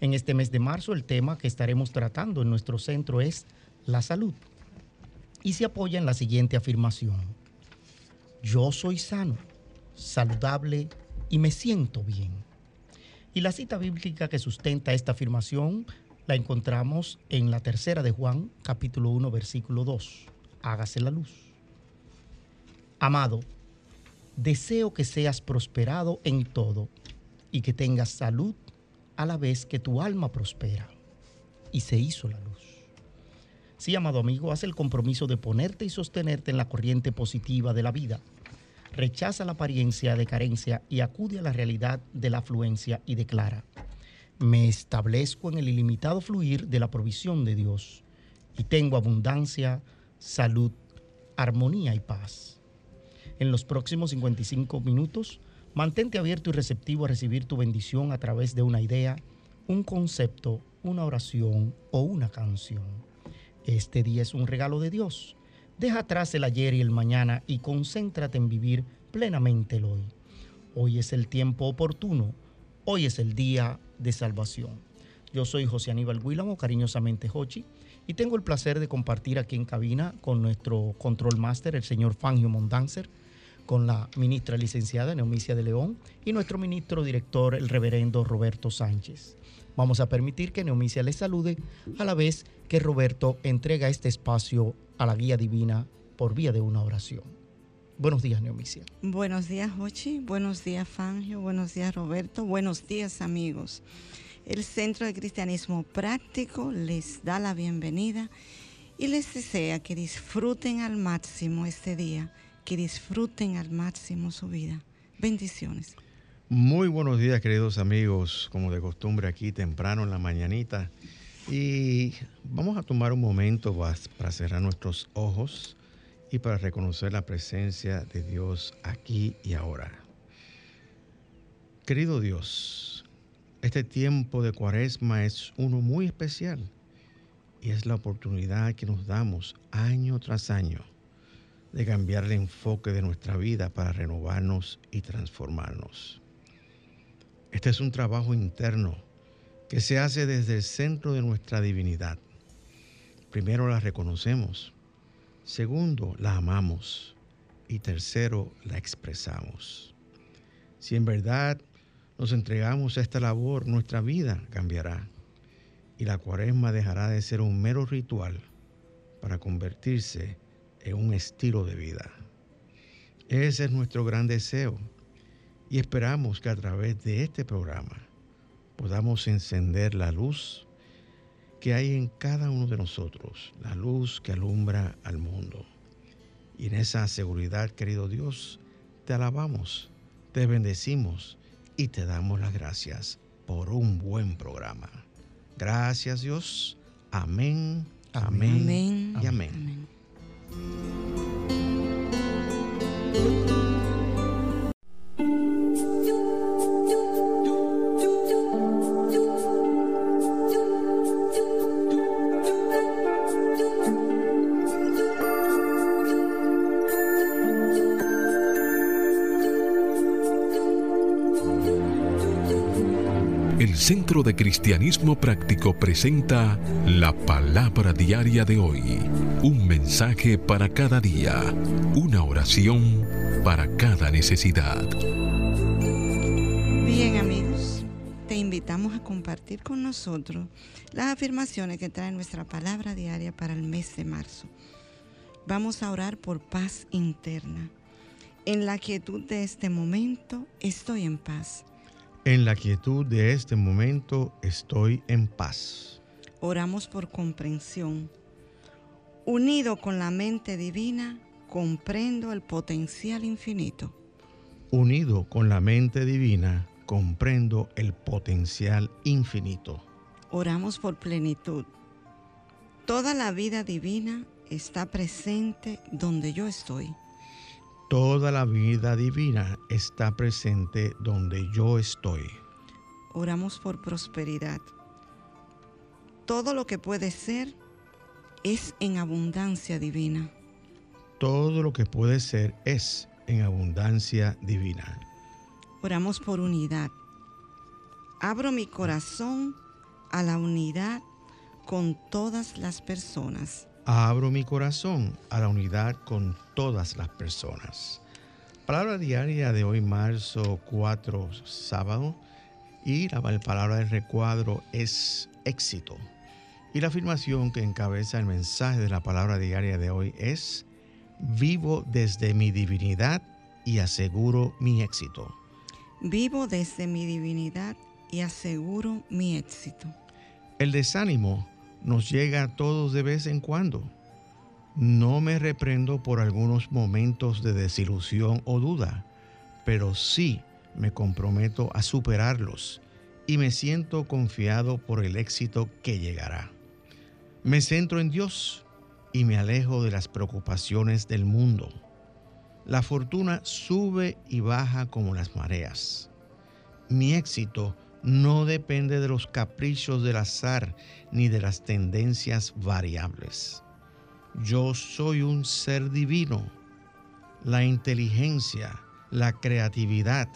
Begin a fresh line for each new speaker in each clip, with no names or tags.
En este mes de marzo el tema que estaremos tratando en nuestro centro es la salud y se apoya en la siguiente afirmación. Yo soy sano, saludable y me siento bien. Y la cita bíblica que sustenta esta afirmación la encontramos en la tercera de Juan, capítulo 1, versículo 2. Hágase la luz. Amado, deseo que seas prosperado en todo y que tengas salud a la vez que tu alma prospera. Y se hizo la luz. Sí, amado amigo, haz el compromiso de ponerte y sostenerte en la corriente positiva de la vida. Rechaza la apariencia de carencia y acude a la realidad de la afluencia y declara, me establezco en el ilimitado fluir de la provisión de Dios y tengo abundancia, salud, armonía y paz. En los próximos 55 minutos Mantente abierto y receptivo a recibir tu bendición a través de una idea, un concepto, una oración o una canción. Este día es un regalo de Dios. Deja atrás el ayer y el mañana y concéntrate en vivir plenamente el hoy. Hoy es el tiempo oportuno. Hoy es el día de salvación. Yo soy José Aníbal Guílamo, cariñosamente Hochi, y tengo el placer de compartir aquí en cabina con nuestro control master, el señor Fangio Mondanzer, con la ministra licenciada Neomicia de León y nuestro ministro director, el reverendo Roberto Sánchez. Vamos a permitir que Neomicia les salude a la vez que Roberto entrega este espacio a la guía divina por vía de una oración. Buenos días, Neomicia.
Buenos días, Hochi. Buenos días, Fangio. Buenos días, Roberto. Buenos días, amigos. El Centro de Cristianismo Práctico les da la bienvenida y les desea que disfruten al máximo este día que disfruten al máximo su vida. Bendiciones.
Muy buenos días, queridos amigos, como de costumbre aquí temprano en la mañanita. Y vamos a tomar un momento para cerrar nuestros ojos y para reconocer la presencia de Dios aquí y ahora. Querido Dios, este tiempo de cuaresma es uno muy especial y es la oportunidad que nos damos año tras año de cambiar el enfoque de nuestra vida para renovarnos y transformarnos. Este es un trabajo interno que se hace desde el centro de nuestra divinidad. Primero la reconocemos, segundo la amamos y tercero la expresamos. Si en verdad nos entregamos a esta labor, nuestra vida cambiará y la cuaresma dejará de ser un mero ritual para convertirse en un estilo de vida. Ese es nuestro gran deseo y esperamos que a través de este programa podamos encender la luz que hay en cada uno de nosotros, la luz que alumbra al mundo. Y en esa seguridad, querido Dios, te alabamos, te bendecimos y te damos las gracias por un buen programa. Gracias Dios. Amén, amén, y amén.
El De Cristianismo Práctico presenta la palabra diaria de hoy. Un mensaje para cada día. Una oración para cada necesidad.
Bien amigos, te invitamos a compartir con nosotros las afirmaciones que trae nuestra palabra diaria para el mes de marzo. Vamos a orar por paz interna. En la quietud de este momento estoy en paz.
En la quietud de este momento estoy en paz.
Oramos por comprensión. Unido con la mente divina, comprendo el potencial infinito.
Unido con la mente divina, comprendo el potencial infinito.
Oramos por plenitud. Toda la vida divina está presente donde yo estoy.
Toda la vida divina está presente donde yo estoy.
Oramos por prosperidad. Todo lo que puede ser es en abundancia divina.
Todo lo que puede ser es en abundancia divina.
Oramos por unidad. Abro mi corazón a la unidad con todas las personas.
Abro mi corazón a la unidad con todas las personas. Palabra diaria de hoy, marzo 4, sábado. Y la palabra del recuadro es éxito. Y la afirmación que encabeza el mensaje de la palabra diaria de hoy es, vivo desde mi divinidad y aseguro mi éxito.
Vivo desde mi divinidad y aseguro mi éxito.
El desánimo nos llega a todos de vez en cuando. No me reprendo por algunos momentos de desilusión o duda, pero sí me comprometo a superarlos y me siento confiado por el éxito que llegará. Me centro en Dios y me alejo de las preocupaciones del mundo. La fortuna sube y baja como las mareas. Mi éxito no depende de los caprichos del azar ni de las tendencias variables. Yo soy un ser divino. La inteligencia, la creatividad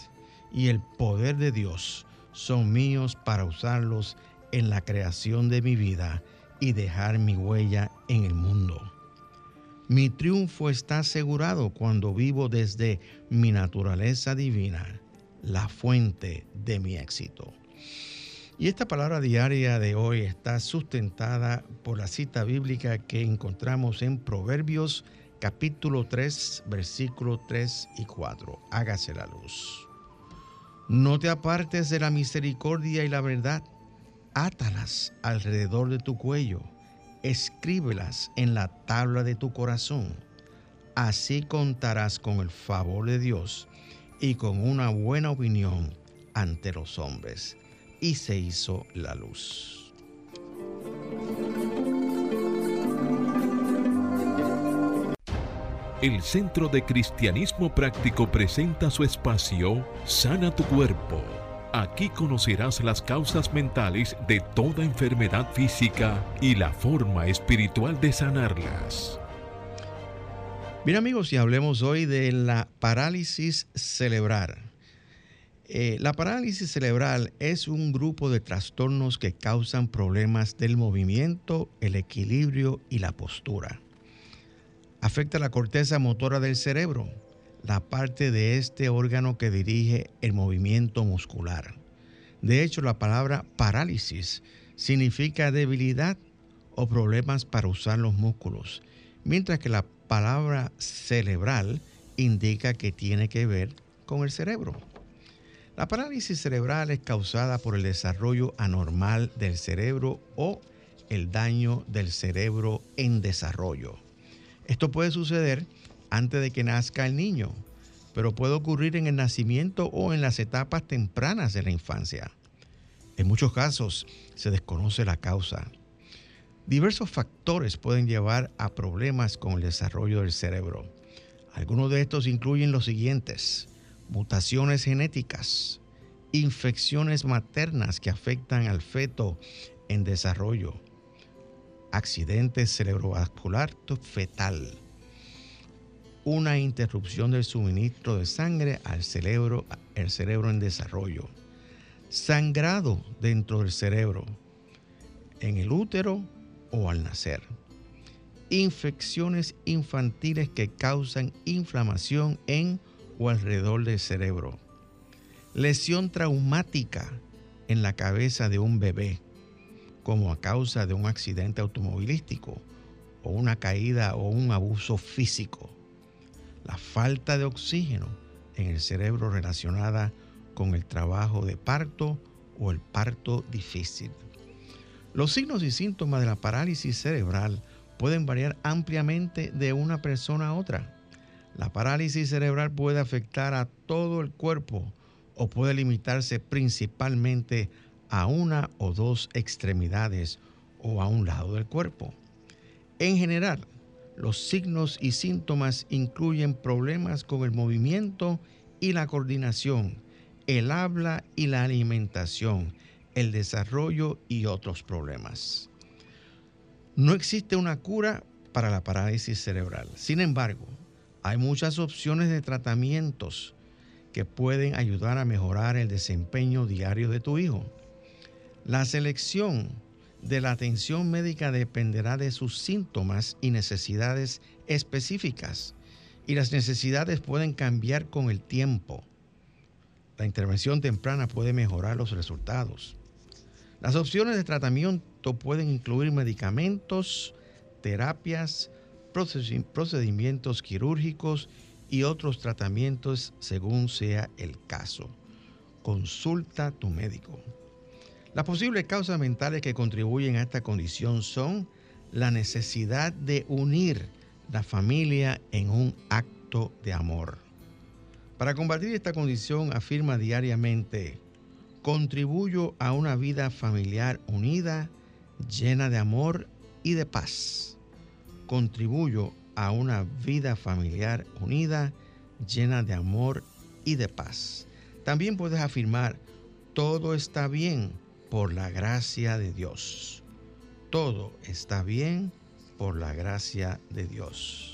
y el poder de Dios son míos para usarlos en la creación de mi vida y dejar mi huella en el mundo. Mi triunfo está asegurado cuando vivo desde mi naturaleza divina, la fuente de mi éxito. Y esta palabra diaria de hoy está sustentada por la cita bíblica que encontramos en Proverbios capítulo 3, versículos 3 y 4. Hágase la luz. No te apartes de la misericordia y la verdad, átalas alrededor de tu cuello, escríbelas en la tabla de tu corazón. Así contarás con el favor de Dios y con una buena opinión ante los hombres y se hizo la luz.
El Centro de Cristianismo Práctico presenta su espacio Sana tu Cuerpo. Aquí conocerás las causas mentales de toda enfermedad física y la forma espiritual de sanarlas.
Bien amigos, y hablemos hoy de la parálisis cerebral. Eh, la parálisis cerebral es un grupo de trastornos que causan problemas del movimiento, el equilibrio y la postura. Afecta la corteza motora del cerebro, la parte de este órgano que dirige el movimiento muscular. De hecho, la palabra parálisis significa debilidad o problemas para usar los músculos, mientras que la palabra cerebral indica que tiene que ver con el cerebro. La parálisis cerebral es causada por el desarrollo anormal del cerebro o el daño del cerebro en desarrollo. Esto puede suceder antes de que nazca el niño, pero puede ocurrir en el nacimiento o en las etapas tempranas de la infancia. En muchos casos se desconoce la causa. Diversos factores pueden llevar a problemas con el desarrollo del cerebro. Algunos de estos incluyen los siguientes mutaciones genéticas, infecciones maternas que afectan al feto en desarrollo, accidente cerebrovascular fetal, una interrupción del suministro de sangre al cerebro, el cerebro en desarrollo, sangrado dentro del cerebro, en el útero o al nacer, infecciones infantiles que causan inflamación en o alrededor del cerebro. Lesión traumática en la cabeza de un bebé, como a causa de un accidente automovilístico o una caída o un abuso físico. La falta de oxígeno en el cerebro relacionada con el trabajo de parto o el parto difícil. Los signos y síntomas de la parálisis cerebral pueden variar ampliamente de una persona a otra. La parálisis cerebral puede afectar a todo el cuerpo o puede limitarse principalmente a una o dos extremidades o a un lado del cuerpo. En general, los signos y síntomas incluyen problemas con el movimiento y la coordinación, el habla y la alimentación, el desarrollo y otros problemas. No existe una cura para la parálisis cerebral. Sin embargo, hay muchas opciones de tratamientos que pueden ayudar a mejorar el desempeño diario de tu hijo. La selección de la atención médica dependerá de sus síntomas y necesidades específicas y las necesidades pueden cambiar con el tiempo. La intervención temprana puede mejorar los resultados. Las opciones de tratamiento pueden incluir medicamentos, terapias, procedimientos quirúrgicos y otros tratamientos según sea el caso. Consulta a tu médico. Las posibles causas mentales que contribuyen a esta condición son la necesidad de unir la familia en un acto de amor. Para combatir esta condición afirma diariamente, contribuyo a una vida familiar unida, llena de amor y de paz. Contribuyo a una vida familiar unida, llena de amor y de paz. También puedes afirmar, todo está bien por la gracia de Dios. Todo está bien por la gracia de Dios.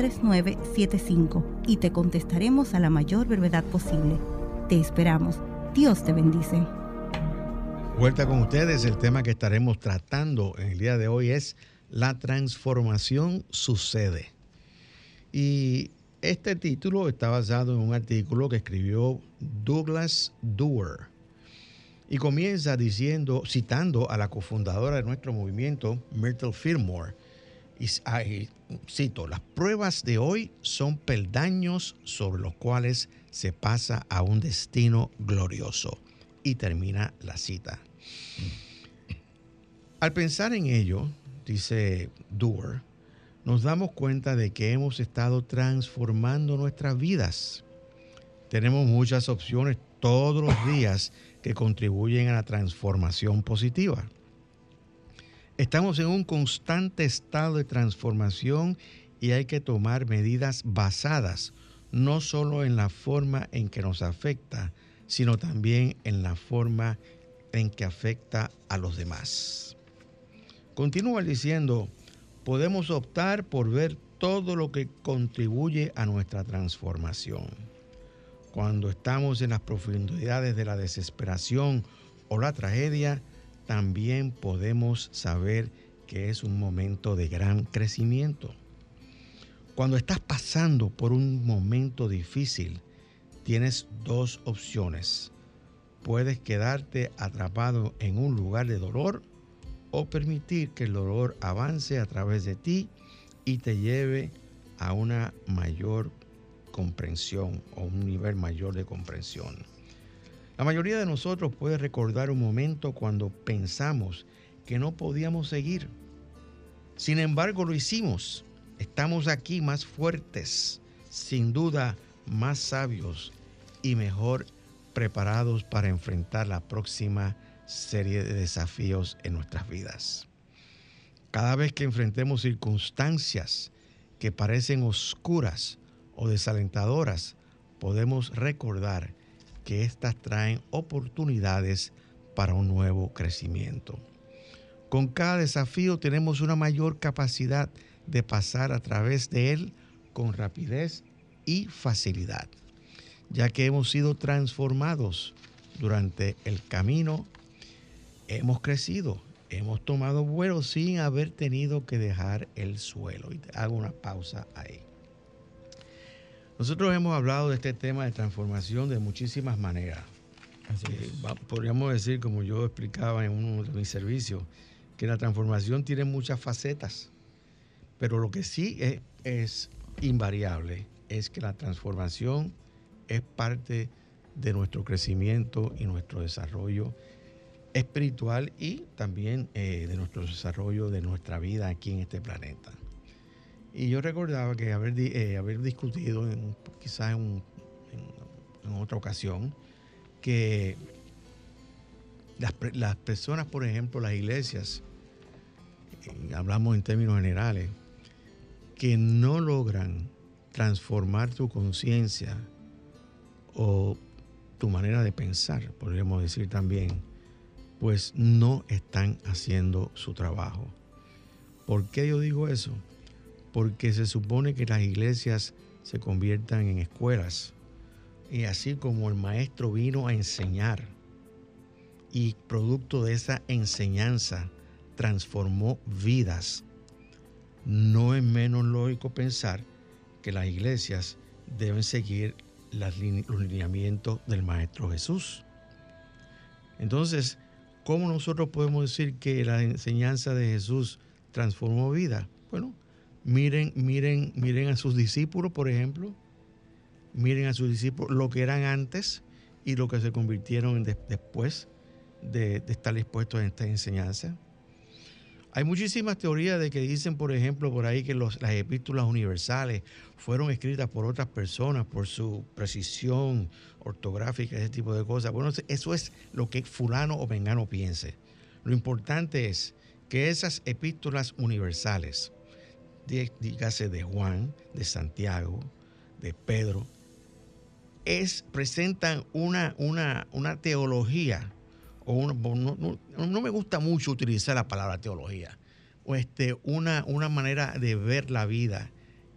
3975 y te contestaremos a la mayor brevedad posible. Te esperamos. Dios te bendice.
Vuelta con ustedes, el tema que estaremos tratando en el día de hoy es La transformación sucede. Y este título está basado en un artículo que escribió Douglas Dewar y comienza diciendo, citando a la cofundadora de nuestro movimiento, Myrtle Fillmore, y, cito, las pruebas de hoy son peldaños sobre los cuales se pasa a un destino glorioso. Y termina la cita. Al pensar en ello, dice Doer, nos damos cuenta de que hemos estado transformando nuestras vidas. Tenemos muchas opciones todos los días que contribuyen a la transformación positiva. Estamos en un constante estado de transformación y hay que tomar medidas basadas no solo en la forma en que nos afecta, sino también en la forma en que afecta a los demás. Continúa diciendo, podemos optar por ver todo lo que contribuye a nuestra transformación. Cuando estamos en las profundidades de la desesperación o la tragedia, también podemos saber que es un momento de gran crecimiento. Cuando estás pasando por un momento difícil, tienes dos opciones. Puedes quedarte atrapado en un lugar de dolor o permitir que el dolor avance a través de ti y te lleve a una mayor comprensión o un nivel mayor de comprensión. La mayoría de nosotros puede recordar un momento cuando pensamos que no podíamos seguir. Sin embargo, lo hicimos. Estamos aquí más fuertes, sin duda más sabios y mejor preparados para enfrentar la próxima serie de desafíos en nuestras vidas. Cada vez que enfrentemos circunstancias que parecen oscuras o desalentadoras, podemos recordar que éstas traen oportunidades para un nuevo crecimiento. Con cada desafío tenemos una mayor capacidad de pasar a través de él con rapidez y facilidad, ya que hemos sido transformados durante el camino, hemos crecido, hemos tomado vuelo sin haber tenido que dejar el suelo. Y hago una pausa ahí. Nosotros hemos hablado de este tema de transformación de muchísimas maneras. Eh, podríamos decir, como yo explicaba en uno de mis servicios, que la transformación tiene muchas facetas, pero lo que sí es invariable es que la transformación es parte de nuestro crecimiento y nuestro desarrollo espiritual y también eh, de nuestro desarrollo de nuestra vida aquí en este planeta. Y yo recordaba que haber, eh, haber discutido quizás en, otra ocasión que las, las, personas, por ejemplo, las iglesias, hablamos en términos generales, que no logran transformar tu conciencia o tu manera de pensar, podríamos decir también, pues no están haciendo su trabajo. ¿Por qué yo digo eso? Porque se supone que las iglesias se conviertan en escuelas. Y así como el maestro vino a enseñar y producto de esa enseñanza transformó vidas, no es menos lógico pensar que las iglesias deben seguir los lineamientos del Maestro Jesús. Entonces, ¿cómo nosotros podemos decir que la enseñanza de Jesús transformó vida? Bueno, miren, miren, miren a sus discípulos, por ejemplo. Miren a sus discípulos lo que eran antes y lo que se convirtieron después de, estar expuestos a esta enseñanza. Hay muchísimas teorías de que dicen, por ejemplo, por ahí que las epístolas universales fueron escritas por otras personas por su precisión ortográfica, ese tipo de cosas. Bueno, eso es lo que fulano o vengano piense. Lo importante es que esas epístolas universales, dígase de Juan, de Santiago, de Pedro, es, presentan una, una, una teología no, me gusta mucho utilizar la palabra teología, o este, una, una manera de ver la vida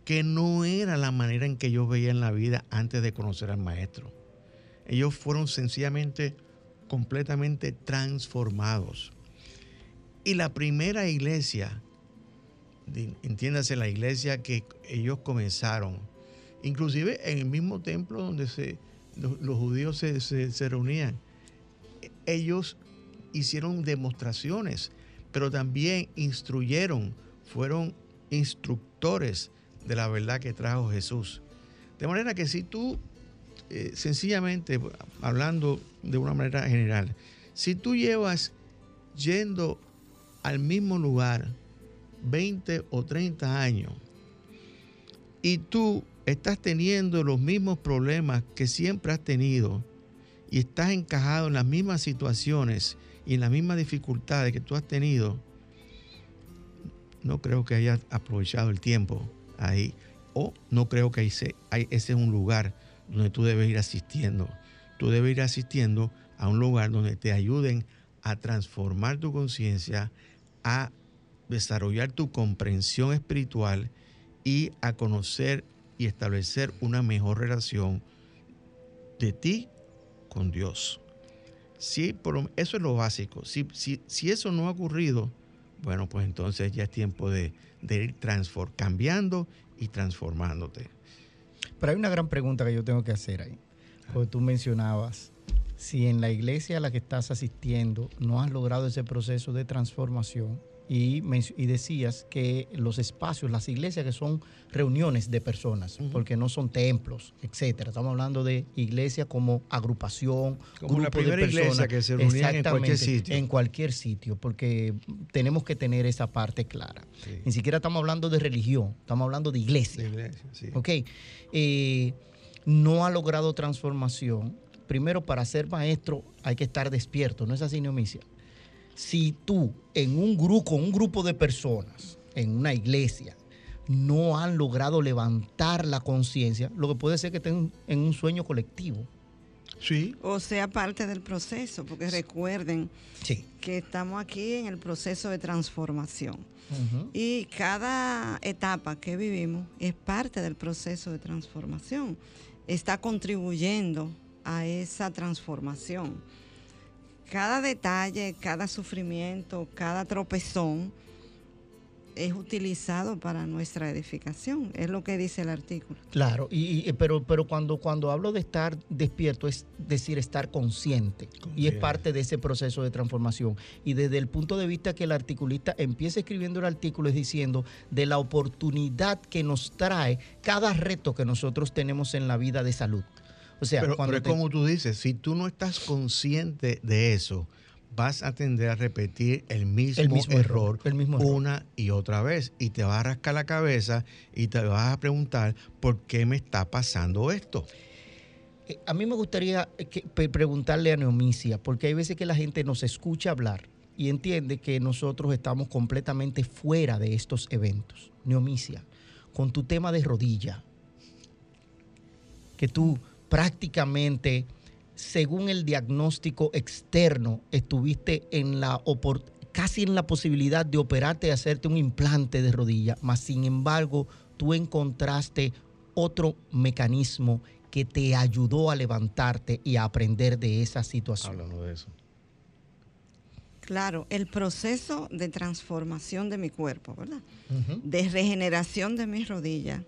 que no era la manera en que yo veía en la vida antes de conocer al maestro. Ellos fueron sencillamente completamente transformados. Y la primera iglesia, entiéndase la iglesia que ellos comenzaron, inclusive en el mismo templo donde se, los, judíos se, se reunían, ellos hicieron demostraciones, pero también instruyeron, fueron instructores de la verdad que trajo Jesús. De manera que si tú, eh, sencillamente, hablando de una manera general, si tú llevas yendo al mismo lugar 20 o 30 años y tú estás teniendo los mismos problemas que siempre has tenido, y estás encajado en las mismas situaciones y en las mismas dificultades que tú has tenido, no creo que hayas aprovechado el tiempo ahí. O no creo que ese, ese es un lugar donde tú debes ir asistiendo. Tú debes ir asistiendo a un lugar donde te ayuden a transformar tu conciencia, a desarrollar tu comprensión espiritual y a conocer y establecer una mejor relación de ti con Dios. Sí, eso es lo básico. Si, si, eso no ha ocurrido, bueno, pues entonces ya es tiempo de, ir cambiando y transformándote.
Pero hay una gran pregunta que yo tengo que hacer ahí. Porque tú mencionabas, si en la iglesia a la que estás asistiendo no has logrado ese proceso de transformación, y, decías que los espacios, las iglesias que son reuniones de personas, porque no son templos, etcétera. Estamos hablando de iglesia como agrupación,
como la primera iglesia que se reunía en cualquier sitio.
En cualquier sitio, porque tenemos que tener esa parte clara. Ni siquiera estamos hablando de religión, estamos hablando de iglesia. Ok. Eh, no ha logrado transformación. Primero, para ser maestro hay que estar despierto, ¿no es así, Neomicia? Si tú en un grupo, un grupo de personas, en una iglesia, no han logrado levantar la conciencia, lo que puede ser que estén en un sueño colectivo.
Sí.
O sea, parte del proceso, porque recuerden
Sí.
que estamos aquí en el proceso de transformación. Y cada etapa que vivimos es parte del proceso de transformación. Está contribuyendo a esa transformación. Cada detalle, cada sufrimiento, cada tropezón es utilizado para nuestra edificación. Es lo que dice el artículo.
Claro, y, y- pero, pero cuando, cuando hablo de estar despierto es decir estar consciente, y es parte de ese proceso de transformación. Y desde el punto de vista que el articulista empieza escribiendo el artículo es diciendo de la oportunidad que nos trae cada reto que nosotros tenemos en la vida de salud. O sea,
pero,
cuando
pero es
te-
como tú dices, si tú no estás consciente de eso, vas a tender a repetir el mismo,
El mismo error,
error,
el mismo error.
una y otra vez. Y te vas a rascar la cabeza y te vas a preguntar, ¿por qué me está pasando esto?
Eh, A mí me gustaría eh, que- preguntarle a Neomicia, porque hay veces que la gente nos escucha hablar y entiende que nosotros estamos completamente fuera de estos eventos. Neomicia, con tu tema de rodilla, que tú prácticamente, según el diagnóstico externo, estuviste en la casi en la posibilidad de operarte y hacerte un implante de rodilla, mas sin embargo tú encontraste otro mecanismo que te ayudó a levantarte y a aprender de esa situación.
Hablando de eso.
Claro, el proceso de transformación de mi cuerpo, ¿verdad? De regeneración de mis rodillas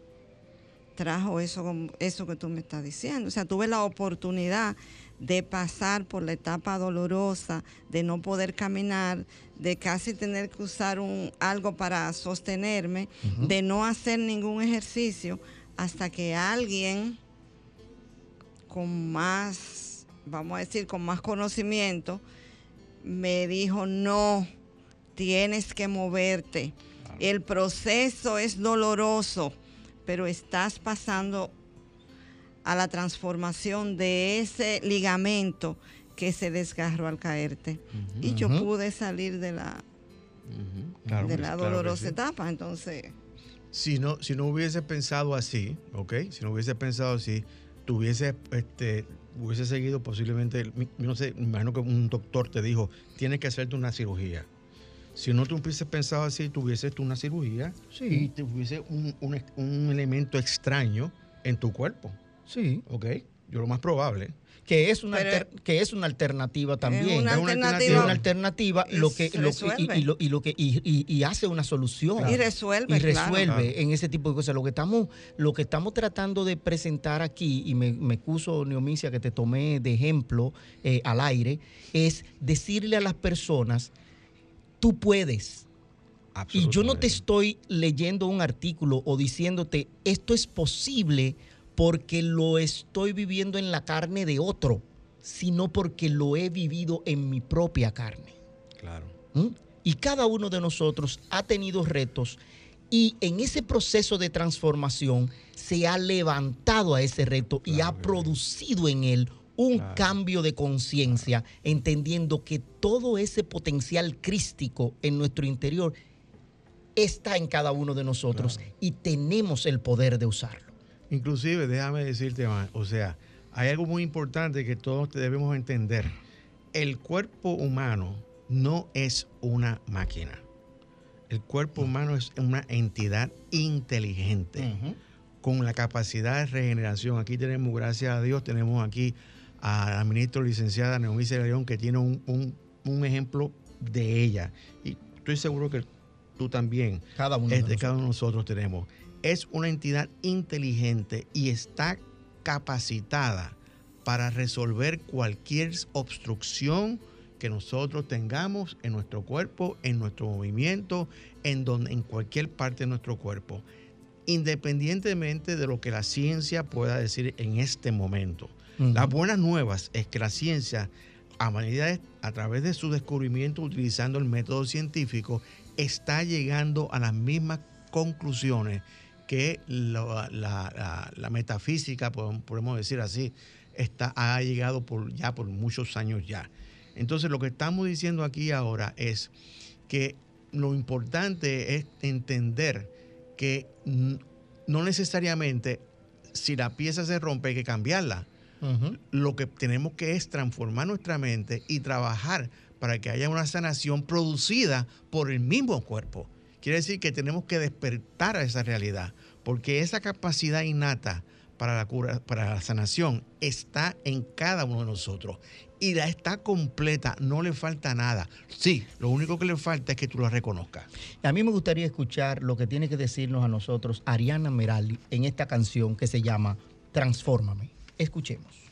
trajo eso, eso que tú me estás diciendo. O sea, tuve la oportunidad de pasar por la etapa dolorosa, de no poder caminar, de casi tener que usar un, algo para sostenerme, de no hacer ningún ejercicio, hasta que alguien con más, vamos a decir, con más conocimiento, me dijo, no, tienes que moverte. El proceso es doloroso, pero estás pasando a la transformación de ese ligamento que se desgarró al caerte. Y yo pude salir de la.
Claro
de la
sí, claro que
dolorosa
sí.
etapa. Entonces,
Si no, si no hubiese pensado así, ¿ok? Si no hubiese pensado así, tuviese, este, hubiese seguido posiblemente, no sé, me imagino que un doctor te dijo, tienes que hacerte una cirugía. Si no tú hubieses pensado así, tuvieses tú una cirugía
Sí.
y tuviese un, un- un elemento extraño en tu cuerpo,
Sí,
¿ok? Yo lo más probable.
que es una, alter- que es una alternativa también.
una
Es una
alternativa.
Es una alternativa
Y
lo que,
se
lo que- y-
resuelve.
y, lo, y lo que y, y- y hace una solución
y resuelve,
y resuelve
Claro.
en ese tipo de cosas. Lo que estamos, lo que estamos tratando de presentar aquí, y me, me excuso, Neomicia, que te tomé de ejemplo eh, al aire, es decirle a las personas, tú puedes. Y yo no te estoy leyendo un artículo o diciéndote, esto es posible porque lo estoy viviendo en la carne de otro, sino porque lo he vivido en mi propia carne.
Claro.
¿Mm? Y cada uno de nosotros ha tenido retos y en ese proceso de transformación se ha levantado a ese reto y ha producido en él un cambio de conciencia, entendiendo que todo ese potencial crístico en nuestro interior está en cada uno de nosotros
Claro.
y tenemos el poder de usarlo.
Inclusive, déjame decirte más, o sea, hay algo muy importante que todos debemos entender. El cuerpo humano no es una máquina. El cuerpo humano es una entidad inteligente con la capacidad de regeneración. Aquí tenemos, gracias a Dios, tenemos aquí a la ministra licenciada Neomicia León que tiene un, un- un ejemplo de ella. Y estoy seguro que tú también
Cada uno de
cada uno de nosotros tenemos. Es una entidad inteligente y está capacitada para resolver cualquier obstrucción que nosotros tengamos en nuestro cuerpo, en nuestro movimiento, en, donde, en cualquier parte de nuestro cuerpo, independientemente de lo que la ciencia pueda decir en este momento. Las buenas nuevas es que la ciencia, a, de- a través de su descubrimiento utilizando el método científico, está llegando a las mismas conclusiones que la, la- metafísica, podemos decir así, está, ha llegado por, ya por muchos años ya. Entonces lo que estamos diciendo aquí ahora es que lo importante es entender que no necesariamente si la pieza se rompe hay que cambiarla. Lo que tenemos que es transformar nuestra mente y trabajar para que haya una sanación producida por el mismo cuerpo. Quiere decir que tenemos que despertar a esa realidad, porque esa capacidad innata para la cura, para la sanación, está en cada uno de nosotros. Y la está completa, no le falta nada. Sí, lo único que le falta es que tú la reconozcas.
A mí me gustaría escuchar lo que tiene que decirnos a nosotros Ariana Merali en esta canción que se llama Transfórmame. Escuchemos.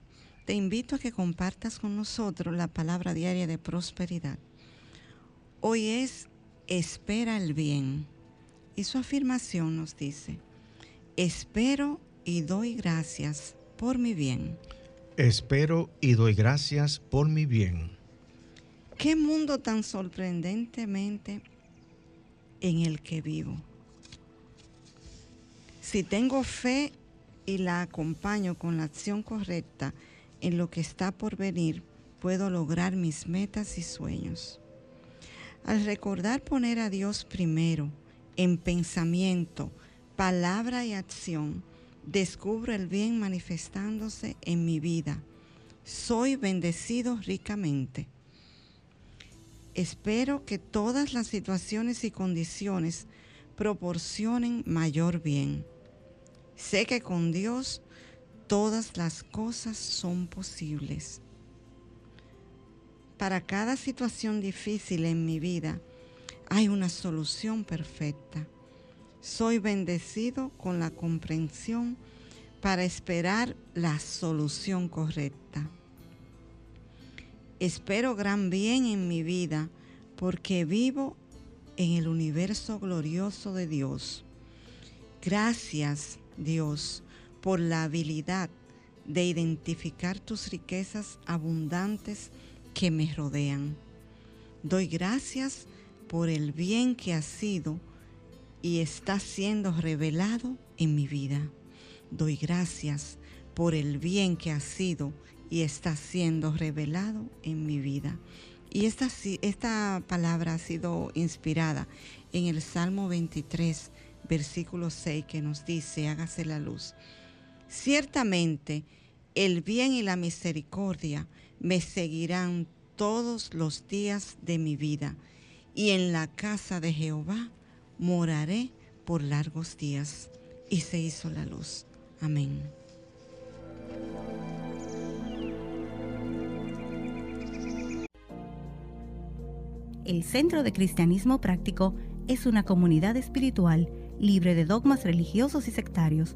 te invito a que compartas con nosotros la palabra diaria de prosperidad. Hoy es espera el bien. Y su afirmación nos dice, espero y doy gracias por mi bien.
Espero y doy gracias por mi bien.
Qué mundo tan sorprendentemente en el que vivo. Si tengo fe y la acompaño con la acción correcta, en lo que está por venir puedo lograr mis metas y sueños. Al recordar poner a Dios primero en pensamiento, palabra y acción, descubro el bien manifestándose en mi vida. Soy bendecido ricamente. Espero que todas las situaciones y condiciones proporcionen mayor bien. Sé que con Dios todas las cosas son posibles. Para cada situación difícil en mi vida hay una solución perfecta. Soy bendecido con la comprensión para esperar la solución correcta. Espero gran bien en mi vida porque vivo en el universo glorioso de Dios. Gracias, Dios, por la habilidad de identificar tus riquezas abundantes que me rodean. Doy gracias por el bien que ha sido y está siendo revelado en mi vida. Doy gracias por el bien que ha sido y está siendo revelado en mi vida. Y esta, esta palabra ha sido inspirada en el Salmo 23, versículo 6, que nos dice, hágase la luz. Ciertamente el bien y la misericordia me seguirán todos los días de mi vida, y en la casa de Jehová moraré por largos días. Y se hizo la luz. Amén.
El Centro de Cristianismo Práctico es una comunidad espiritual libre de dogmas religiosos y sectarios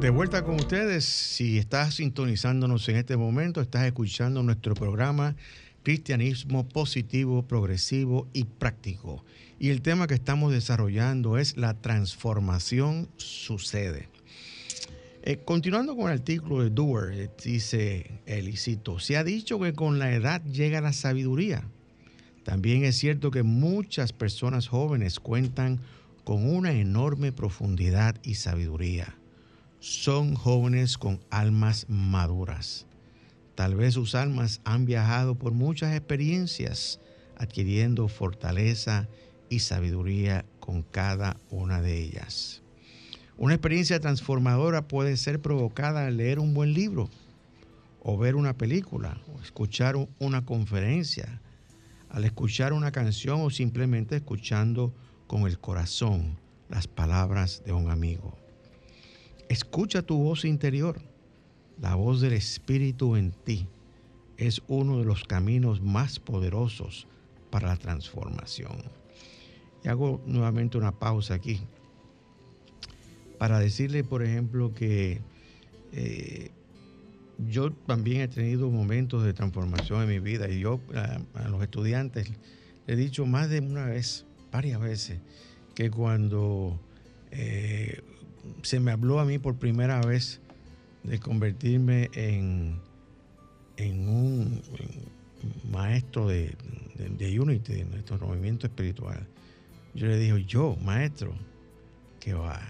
De vuelta con ustedes, si estás sintonizándonos en este momento, estás escuchando nuestro programa Cristianismo Positivo, Progresivo y Práctico. Y el tema que estamos desarrollando es la transformación sucede. Eh, continuando con el artículo de Doer, eh, dice Elicito, se ha dicho que con la edad llega la sabiduría. También es cierto que muchas personas jóvenes cuentan con una enorme profundidad y sabiduría son jóvenes con almas maduras. Tal vez sus almas han viajado por muchas experiencias, adquiriendo fortaleza y sabiduría con cada una de ellas. Una experiencia transformadora puede ser provocada al leer un buen libro, o ver una película, o escuchar una conferencia, al escuchar una canción o simplemente escuchando con el corazón las palabras de un amigo. Escucha tu voz interior. La voz del Espíritu en ti es uno de los caminos más poderosos para la transformación. Y hago nuevamente una pausa aquí para decirle, por ejemplo, que eh, yo también he tenido momentos de transformación en mi vida y yo a, los estudiantes le he dicho más de una vez, varias veces, que cuando eh, se me habló a mí por primera vez de convertirme en, en un maestro de, de, Unity, de nuestro movimiento espiritual. Yo le dije, yo, maestro, que va,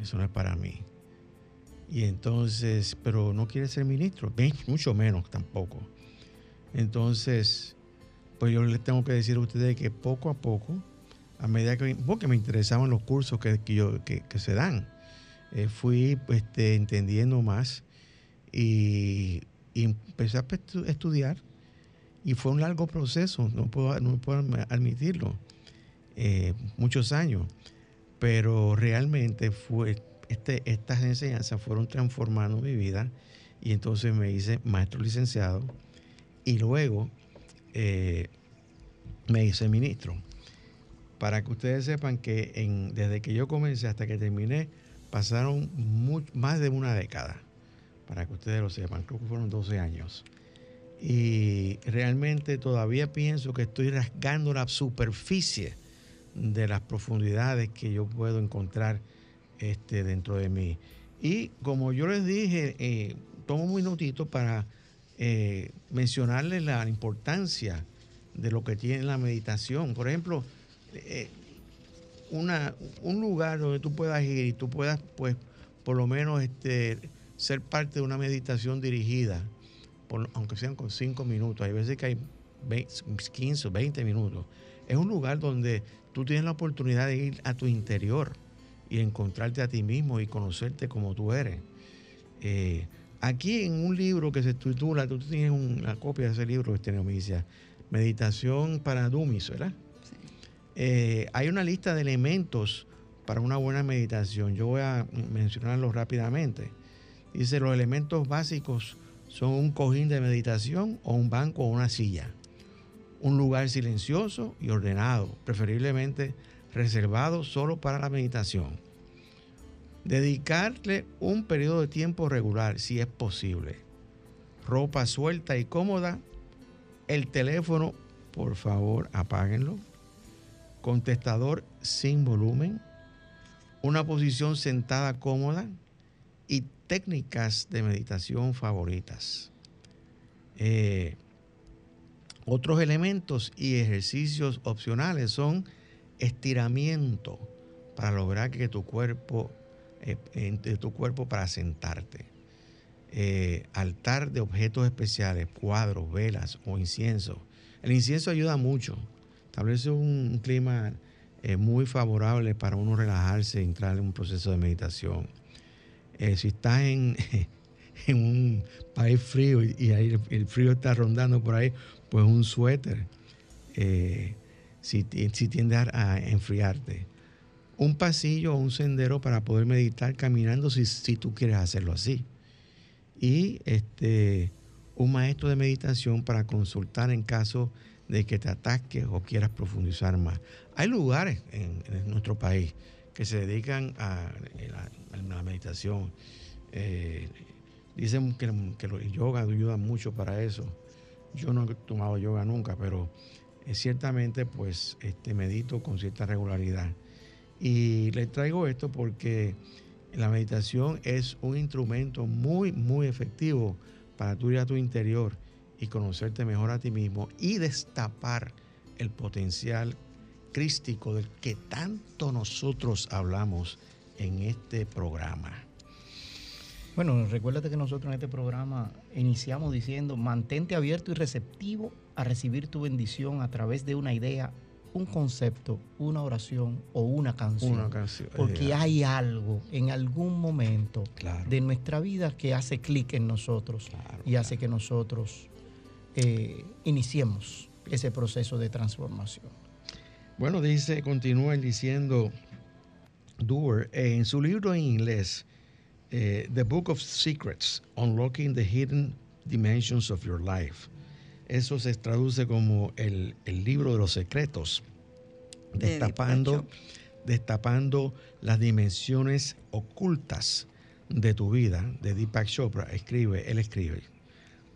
eso no es para mí. Y entonces, pero no quiere ser ministro, mucho menos tampoco. Entonces, pues yo les tengo que decir a ustedes que poco a poco, a medida que, porque me interesaban los cursos que, yo, que, se dan, eh, fui este, entendiendo más y, empecé a estudiar y fue un largo proceso, no puedo, no puedo admitirlo, eh, muchos años, pero realmente fue, este, estas enseñanzas fueron transformando mi vida y entonces me hice maestro licenciado y luego eh, me hice ministro. Para que ustedes sepan que en, desde que yo comencé hasta que terminé, pasaron más de una década. Para que ustedes lo sepan, creo que fueron 12 años. Y realmente todavía pienso que estoy rasgando la superficie de las profundidades que yo puedo encontrar este, dentro de mí. Y como yo les dije, eh, tomo un minutito para eh, mencionarles la importancia de lo que tiene la meditación. Por ejemplo, eh, una, un lugar donde tú puedas ir y tú puedas, pues, por lo menos este, ser parte de una meditación dirigida, aunque sean con cinco minutos. Hay veces que hay 15 o 20 minutos. Es un lugar donde tú tienes la oportunidad de ir a tu interior y encontrarte a ti mismo y conocerte como tú eres. Eh, aquí en un libro que se titula, tú tienes una copia de ese libro, este Neomicia, Meditación para Dumis, ¿verdad? Eh, hay una lista de elementos para una buena meditación. Yo voy a mencionarlos rápidamente. Dice, los elementos básicos son un cojín de meditación o un banco o una silla. Un lugar silencioso y ordenado, preferiblemente reservado solo para la meditación. Dedicarle un periodo de tiempo regular, si es posible. Ropa suelta y cómoda. El teléfono, por favor, apáguenlo. Contestador sin volumen. Una posición sentada cómoda. Y técnicas de meditación favoritas. Eh, otros elementos y ejercicios opcionales son estiramiento para lograr que tu cuerpo, eh, tu cuerpo para sentarte. Eh, altar de objetos especiales, cuadros, velas o incienso. El incienso ayuda mucho, establece un, clima eh, muy favorable para uno relajarse entrar en un proceso de meditación. si estás en, un país frío y, el, frío está rondando por ahí, pues un suéter si, si tiende a enfriarte. Un pasillo o un sendero para poder meditar caminando si, si tú quieres hacerlo así. Y este, un maestro de meditación para consultar en caso de que te ataques o quieras profundizar más. Hay lugares en, nuestro país que se dedican a, la, meditación. Eh, dicen que, el yoga ayuda mucho para eso. Yo no he tomado yoga nunca, pero eh, ciertamente pues este, medito con cierta regularidad. Y le traigo esto porque la meditación es un instrumento muy, muy efectivo para tu ir a tu interior y conocerte mejor a ti mismo y destapar el potencial crístico del que tanto nosotros hablamos en este programa.
Bueno, recuérdate que nosotros en este programa iniciamos diciendo, mantente abierto y receptivo a recibir tu bendición a través de una idea, un concepto, una oración o una canción. Una canción. Porque eh, hay algo en algún momento de nuestra vida que hace clic en nosotros y hace que nosotros eh, iniciemos ese proceso de transformación.
Bueno, dice, continúa diciendo Doer en su libro en inglés, eh, The Book of Secrets, Unlocking the Hidden Dimensions of Your Life. Eso se traduce como el, libro de los secretos, destapando, destapando las dimensiones ocultas de tu vida, de Deepak Chopra. Escribe, él escribe,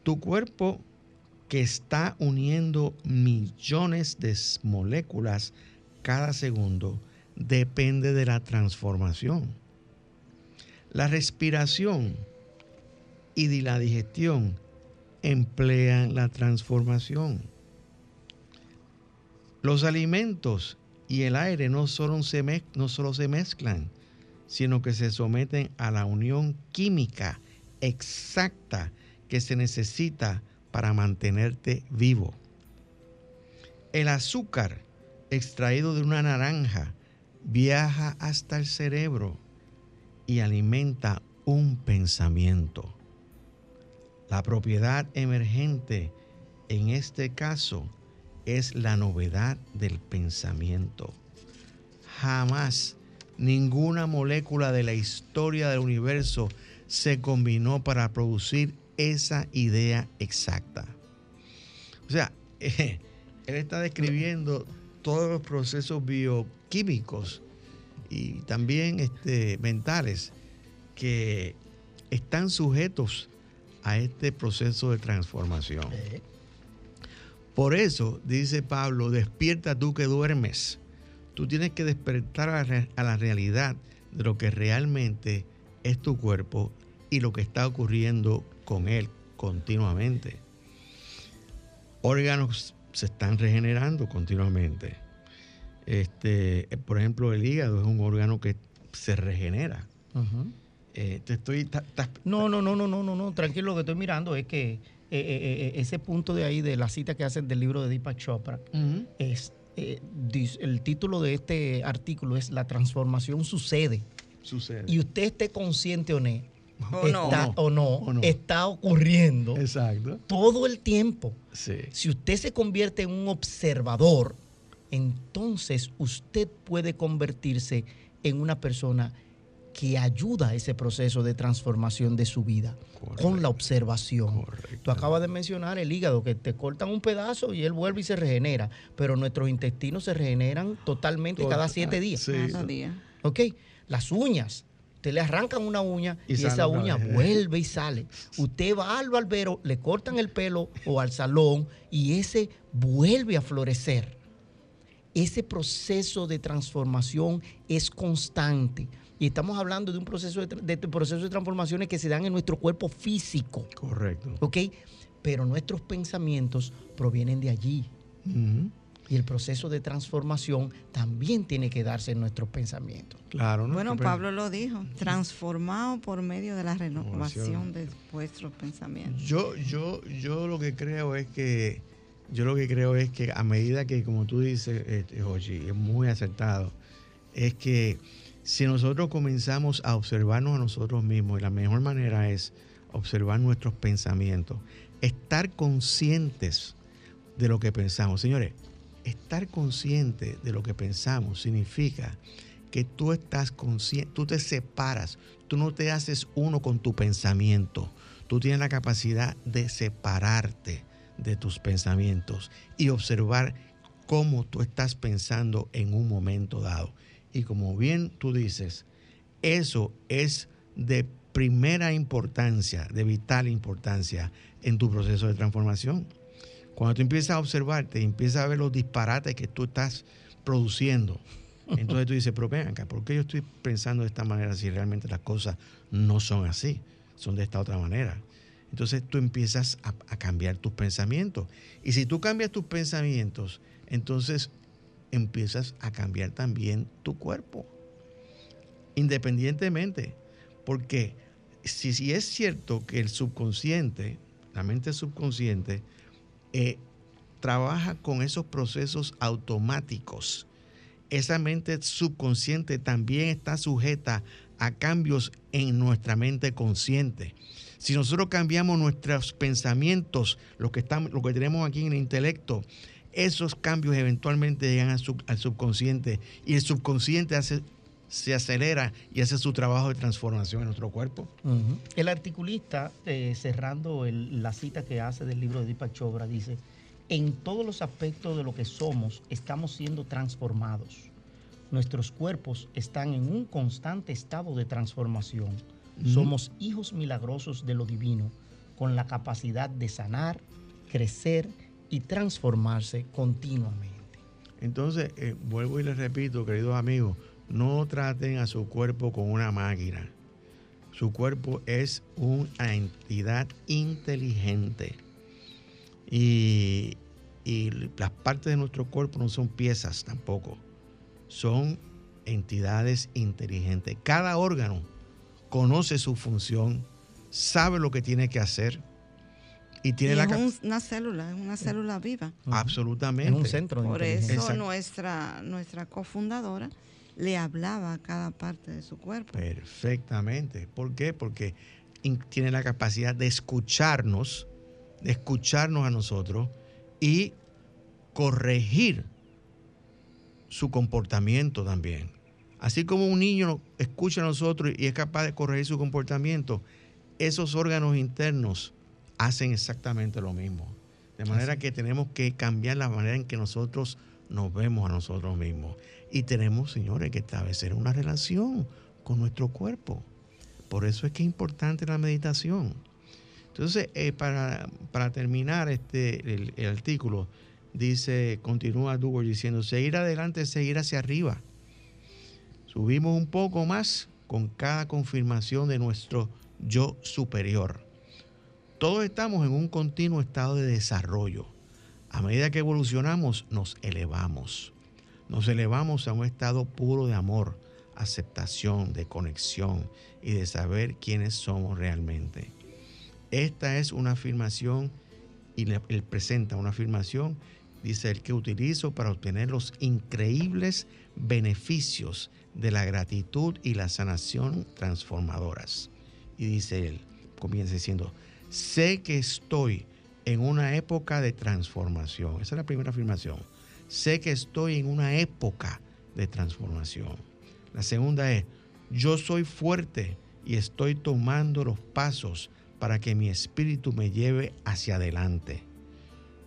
tu cuerpo que está uniendo millones de moléculas cada segundo depende de la transformación la respiración y la digestión emplean la transformación. Los alimentos y el aire no solo, se mezclan, sino que se someten a la unión química exacta que se necesita mantenerte vivo. El azúcar extraído de una naranja viaja hasta el cerebro y alimenta un pensamiento. La propiedad emergente en este caso es la novedad del pensamiento. Jamás ninguna molécula de la historia del universo se combinó para producir esa idea exacta. O sea, él está describiendo todos los procesos bioquímicos y también este, mentales que están sujetos a este proceso de transformación. Por eso, dice Pablo, despierta tú que duermes. Tú tienes que despertar a la realidad de lo que realmente es tu cuerpo y lo que está ocurriendo con él continuamente. Órganos se están regenerando continuamente. Este, por ejemplo, el hígado es un órgano que se regenera.
Eh, te estoy. no, no, no, no, no, no, no. Tranquilo, lo que estoy mirando es que eh, eh, ese punto de ahí de la cita que hacen del libro de Deepak Chopra es el título de este artículo es La transformación sucede.
Sucede.
Y usted esté consciente o no, está, o, no, está ocurriendo
Exacto.
todo el tiempo.
Sí.
Si usted se convierte en un observador, entonces usted puede convertirse en una persona que ayuda a ese proceso de transformación de su vida con la observación. Tú acabas de mencionar el hígado, que te cortan un pedazo y él vuelve y se regenera, pero nuestros intestinos se regeneran totalmente cada siete días.
Cada día.
¿Ok? Las uñas. Usted le arrancan una uña y, esa uña vuelve y sale. Usted va al barbero, le cortan el pelo o al salón y ese vuelve a florecer. Ese proceso de transformación es constante. Y estamos hablando de un proceso de, de, proceso de transformaciones que se dan en nuestro cuerpo físico.
Correcto.
¿Ok? Pero nuestros pensamientos provienen de allí. Y el proceso de transformación también tiene que darse en nuestros pensamientos.
Claro,
¿no? Bueno, Pablo lo dijo, transformado por medio de la renovación de vuestros pensamientos.
Yo, yo, yo lo que creo es que, yo lo que creo es que a medida que, como tú dices, este, es muy acertado, es que si nosotros comenzamos a observarnos a nosotros mismos, y la mejor manera es observar nuestros pensamientos, estar conscientes de lo que pensamos. Señores, estar consciente de lo que pensamos significa que tú estás consciente, tú te separas, tú no te haces uno con tu pensamiento, tú tienes la capacidad de separarte de tus pensamientos y observar cómo tú estás pensando en un momento dado. Y como bien tú dices, eso es de primera importancia, de vital importancia en tu proceso de transformación. Cuando tú empiezas a observarte y empiezas a ver los disparates que tú estás produciendo, entonces tú dices, pero ven acá, ¿por qué yo estoy pensando de esta manera si realmente las cosas no son así? Son de esta otra manera. Entonces tú empiezas a, a cambiar tus pensamientos. Y si tú cambias tus pensamientos, entonces empiezas a cambiar también tu cuerpo. Independientemente, porque si, si es cierto que el subconsciente, la mente subconsciente, eh, trabaja con esos procesos automáticos, esa mente subconsciente también está sujeta a cambios en nuestra mente consciente. Si nosotros cambiamos nuestros pensamientos, lo que, que tenemos aquí en el intelecto, esos cambios eventualmente llegan al, subconsciente y el subconsciente hace, se acelera y hace su trabajo de transformación en nuestro cuerpo.
El articulista, eh, cerrando la cita que hace del libro de Deepak Chopra, dice, en todos los aspectos de lo que somos estamos siendo transformados. Nuestros cuerpos están en un constante estado de transformación. Somos hijos milagrosos de lo divino, con la capacidad de sanar, crecer y transformarse continuamente.
Entonces, eh, vuelvo y les repito, queridos amigos, no traten a su cuerpo con una máquina. Su cuerpo es una entidad inteligente. Y, y las partes de nuestro cuerpo no son piezas tampoco. Son entidades inteligentes. Cada órgano conoce su función, sabe lo que tiene que hacer y tiene
Y
la
es una célula, es una célula viva.
absolutamente
Es un centro de
Por eso nuestra, nuestra cofundadora le hablaba a cada parte de su cuerpo.
Perfectamente. ¿Por qué? Porque tiene la capacidad de escucharnos, de escucharnos a nosotros y corregir su comportamiento también. Así como un niño escucha a nosotros y es capaz de corregir su comportamiento, esos órganos internos hacen exactamente lo mismo. De manera que tenemos que cambiar la manera en que nosotros nos vemos a nosotros mismos. Y tenemos, señores, que establecer una relación con nuestro cuerpo. Por eso es que es importante la meditación. Entonces, eh, para, para terminar este, el, artículo, dice, continúa Dugo diciendo, seguir adelante es seguir hacia arriba. Subimos un poco más con cada confirmación de nuestro yo superior. Todos estamos en un continuo estado de desarrollo. A medida que evolucionamos, nos elevamos. Nos elevamos a un estado puro de amor, aceptación, de conexión y de saber quiénes somos realmente. Esta es una afirmación y él presenta una afirmación, dice el que utilizo para obtener los increíbles beneficios de la gratitud y la sanación transformadoras. Y dice él, comienza diciendo, sé que estoy en una época de transformación. Esa es la primera afirmación. Sé que estoy en una época de transformación. La segunda es, yo soy fuerte y estoy tomando los pasos para que mi espíritu me lleve hacia adelante.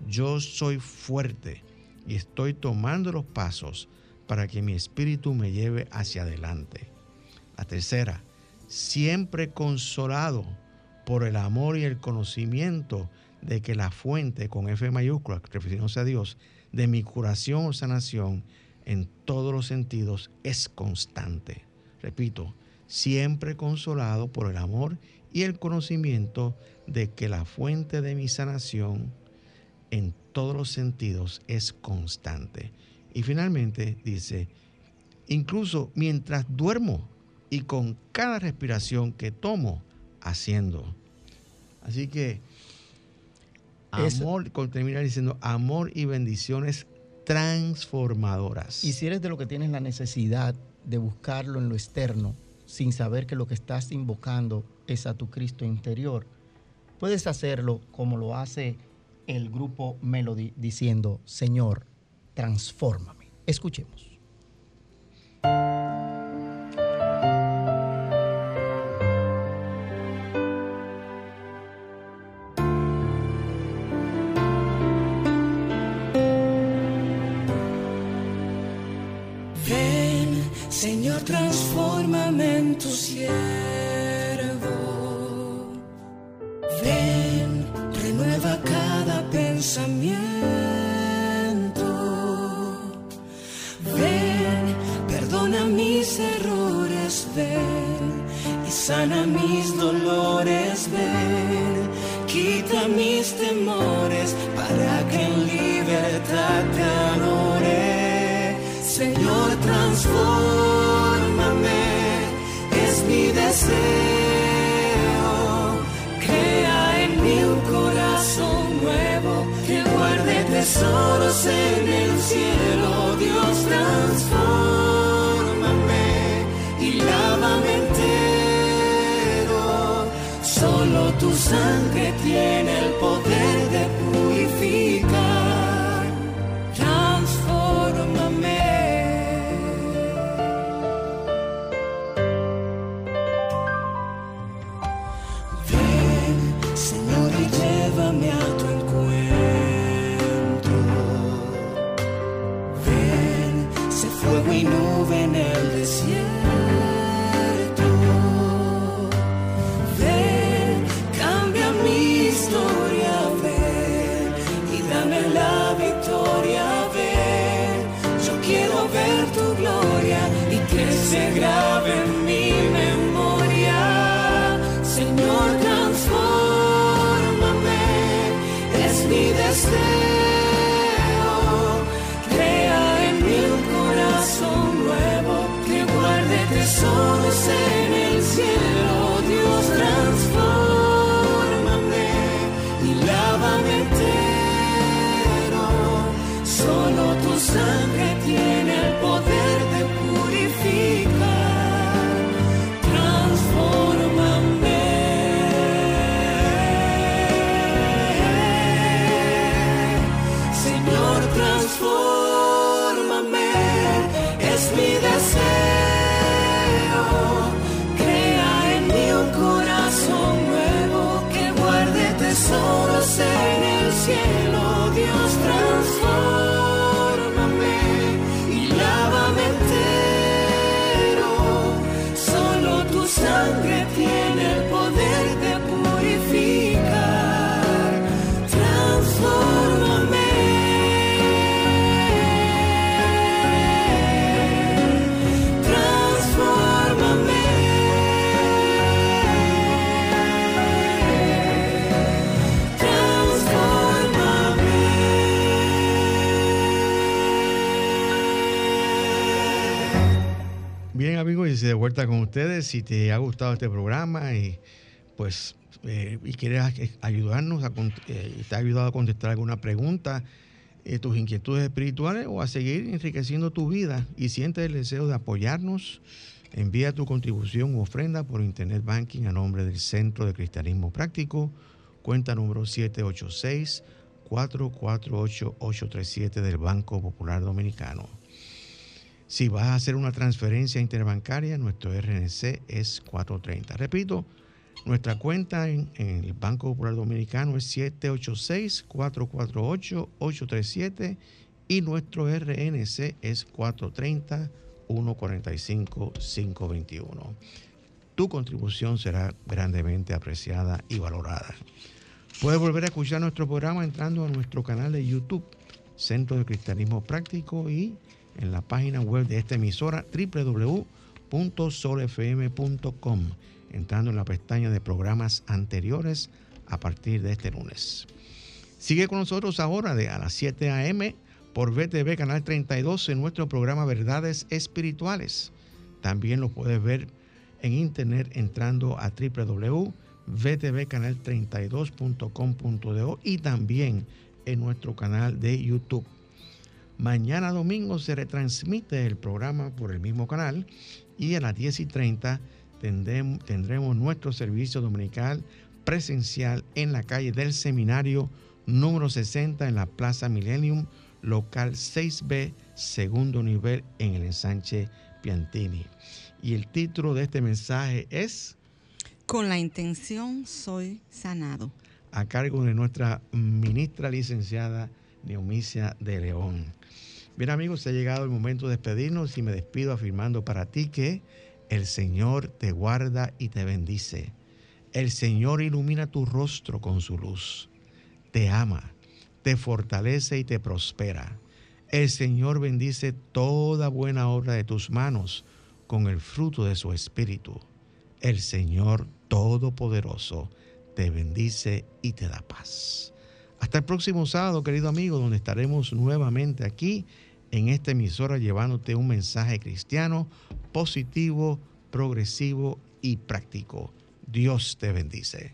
Yo soy fuerte y estoy tomando los pasos para que mi espíritu me lleve hacia adelante. La tercera, siempre consolado por el amor y el conocimiento de que la fuente, con F mayúscula, refiriéndose a Dios, de mi curación o sanación en todos los sentidos es constante. Repito, siempre consolado por el amor y el conocimiento de que la fuente de mi sanación en todos los sentidos es constante. Y finalmente dice, incluso mientras duermo y con cada respiración que tomo, haciendo. Así que amor, con terminar diciendo amor y bendiciones transformadoras.
Y si eres de lo que tienes la necesidad de buscarlo en lo externo, sin saber que lo que estás invocando es a tu Cristo interior, puedes hacerlo como lo hace el grupo Melody diciendo, Señor, transfórmame. Escuchemos.
De vuelta con ustedes. Si te ha gustado este programa y pues eh, y quieres ayudarnos, a, eh, te ha ayudado a contestar alguna pregunta, eh, tus inquietudes espirituales o a seguir enriqueciendo tu vida y sientes el deseo de apoyarnos, envía tu contribución u ofrenda por Internet Banking a nombre del Centro de Cristianismo Práctico, cuenta número 786 448 837 del Banco Popular Dominicano. Si vas a hacer una transferencia interbancaria, nuestro RNC es 430. Repito, nuestra cuenta en, el Banco Popular Dominicano es 786-448-837 y nuestro RNC es 430-145-521. Tu contribución será grandemente apreciada y valorada. Puedes volver a escuchar nuestro programa entrando a nuestro canal de YouTube, Centro de Cristianismo Práctico y en la página web de esta emisora www.solfm.com, entrando en la pestaña de programas anteriores a partir de este lunes. Sigue con nosotros ahora de a las 7 a.m. por VTV Canal 32 en nuestro programa Verdades Espirituales. También lo puedes ver en internet entrando a www.vtvcanal32.com.do y también en nuestro canal de YouTube. Mañana domingo se retransmite el programa por el mismo canal y a las 10 y 30 tendremos, nuestro servicio dominical presencial en la calle del seminario número 60 en la Plaza Millennium, local 6B, segundo nivel en el ensanche Piantini. Y el título de este mensaje es...
Con la intención soy sanado.
A cargo de nuestra ministra licenciada Neomicia de León. Bien amigos, ha llegado el momento de despedirnos y me despido afirmando para ti que el Señor te guarda y te bendice. El Señor ilumina tu rostro con su luz. Te ama, te fortalece y te prospera. El Señor bendice toda buena obra de tus manos con el fruto de su espíritu. El Señor Todopoderoso te bendice y te da paz. Hasta el próximo sábado, querido amigo, donde estaremos nuevamente aquí en esta emisora llevándote un mensaje cristiano positivo, progresivo y práctico. Dios te bendice.